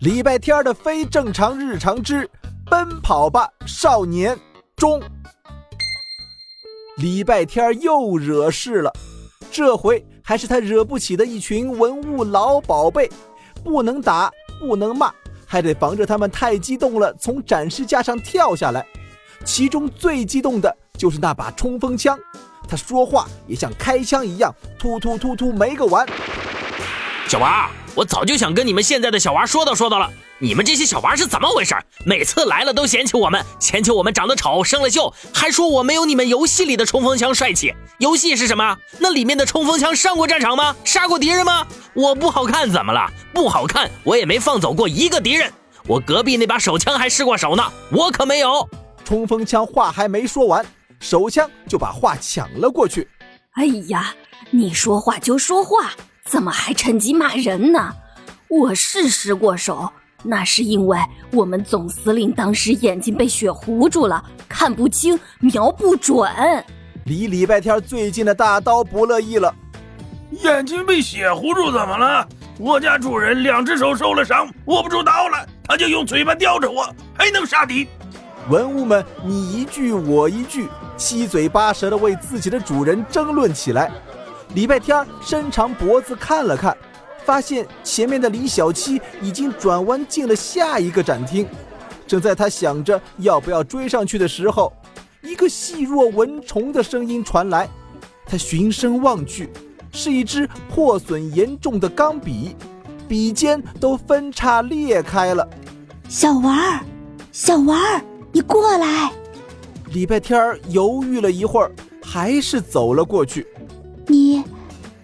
礼拜天的非正常日常之奔跑吧少年中。礼拜天又惹事了，这回还是他惹不起的一群文物老宝贝，不能打，不能骂，还得防着他们太激动了从展示架上跳下来。其中最激动的就是那把冲锋枪，他说话也像开枪一样，突突突突没个完。小娃，我早就想跟你们现在的小娃说道说道了。你们这些小娃是怎么回事？每次来了都嫌弃我们，嫌弃我们长得丑、生了锈，还说我没有你们游戏里的冲锋枪帅气。游戏是什么？那里面的冲锋枪上过战场吗？杀过敌人吗？我不好看怎么了？不好看，我也没放走过一个敌人。我隔壁那把手枪还试过手呢，我可没有。冲锋枪话还没说完，手枪就把话抢了过去。哎呀，你说话就说话，怎么还趁机骂人呢？我是失过手。那是因为我们总司令当时眼睛被血糊住了，看不清，瞄不准。离礼拜天最近的大刀不乐意了，眼睛被血糊住怎么了？我家主人两只手受了伤，握不住刀了，他就用嘴巴叼着我，还能杀敌。文物们你一句我一句，七嘴八舌的为自己的主人争论起来。礼拜天伸长脖子看了看。发现前面的李小七已经转弯进了下一个展厅，正在他想着要不要追上去的时候，一个细若蚊虫的声音传来。他循声望去，是一支破损严重的钢笔，笔尖都分叉裂开了。小王儿，小王儿，你过来！礼拜天儿犹豫了一会儿，还是走了过去。你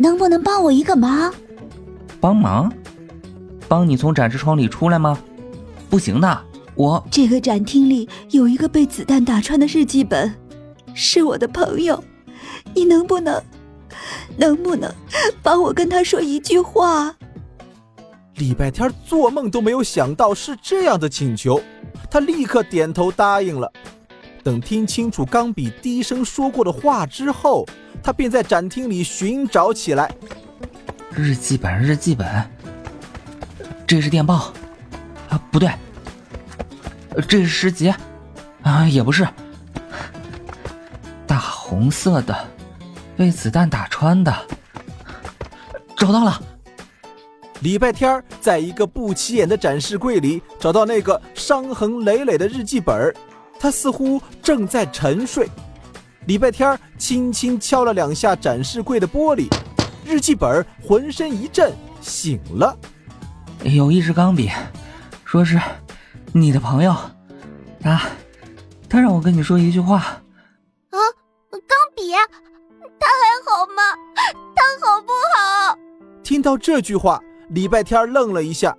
能不能帮我一个忙？帮忙，帮你从展示窗里出来吗？不行的，我这个展厅里有一个被子弹打穿的日记本，是我的朋友，你能不能，能不能帮我跟他说一句话？礼拜天做梦都没有想到是这样的请求，他立刻点头答应了。等听清楚钢笔低声说过的话之后，他便在展厅里寻找起来。日记本，日记本，这是电报，啊，不对，这是诗集，啊，也不是，大红色的，被子弹打穿的，找到了。礼拜天在一个不起眼的展示柜里找到那个伤痕累累的日记本，他似乎正在沉睡。礼拜天轻轻敲了两下展示柜的玻璃。日记本浑身一震，醒了。有一支钢笔，说是你的朋友，他他让我跟你说一句话。啊，钢笔，他还好吗？他好不好？听到这句话，礼拜天愣了一下，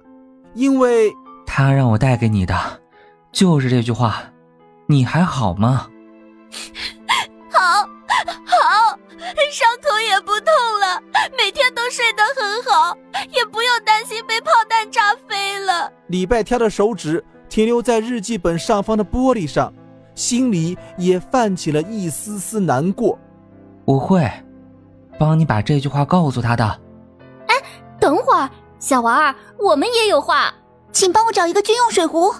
因为他让我带给你的就是这句话。你还好吗？睡得很好，也不用担心被炮弹炸飞了。礼拜天的手指停留在日记本上方的玻璃上，心里也泛起了一丝丝难过。我会帮你把这句话告诉他的。哎，等会儿，小娃儿，我们也有话，请帮我找一个军用水壶。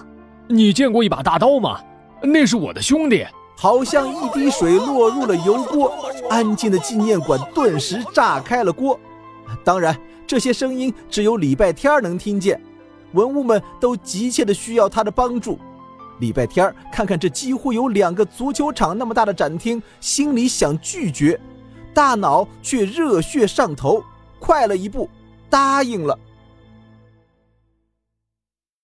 你见过一把大刀吗？那是我的兄弟。好像一滴水落入了油锅，安静的纪念馆顿时炸开了锅。当然，这些声音只有礼拜天能听见。文物们都急切的需要他的帮助。礼拜天看看这几乎有两个足球场那么大的展厅，心里想拒绝，大脑却热血上头，快了一步，答应了。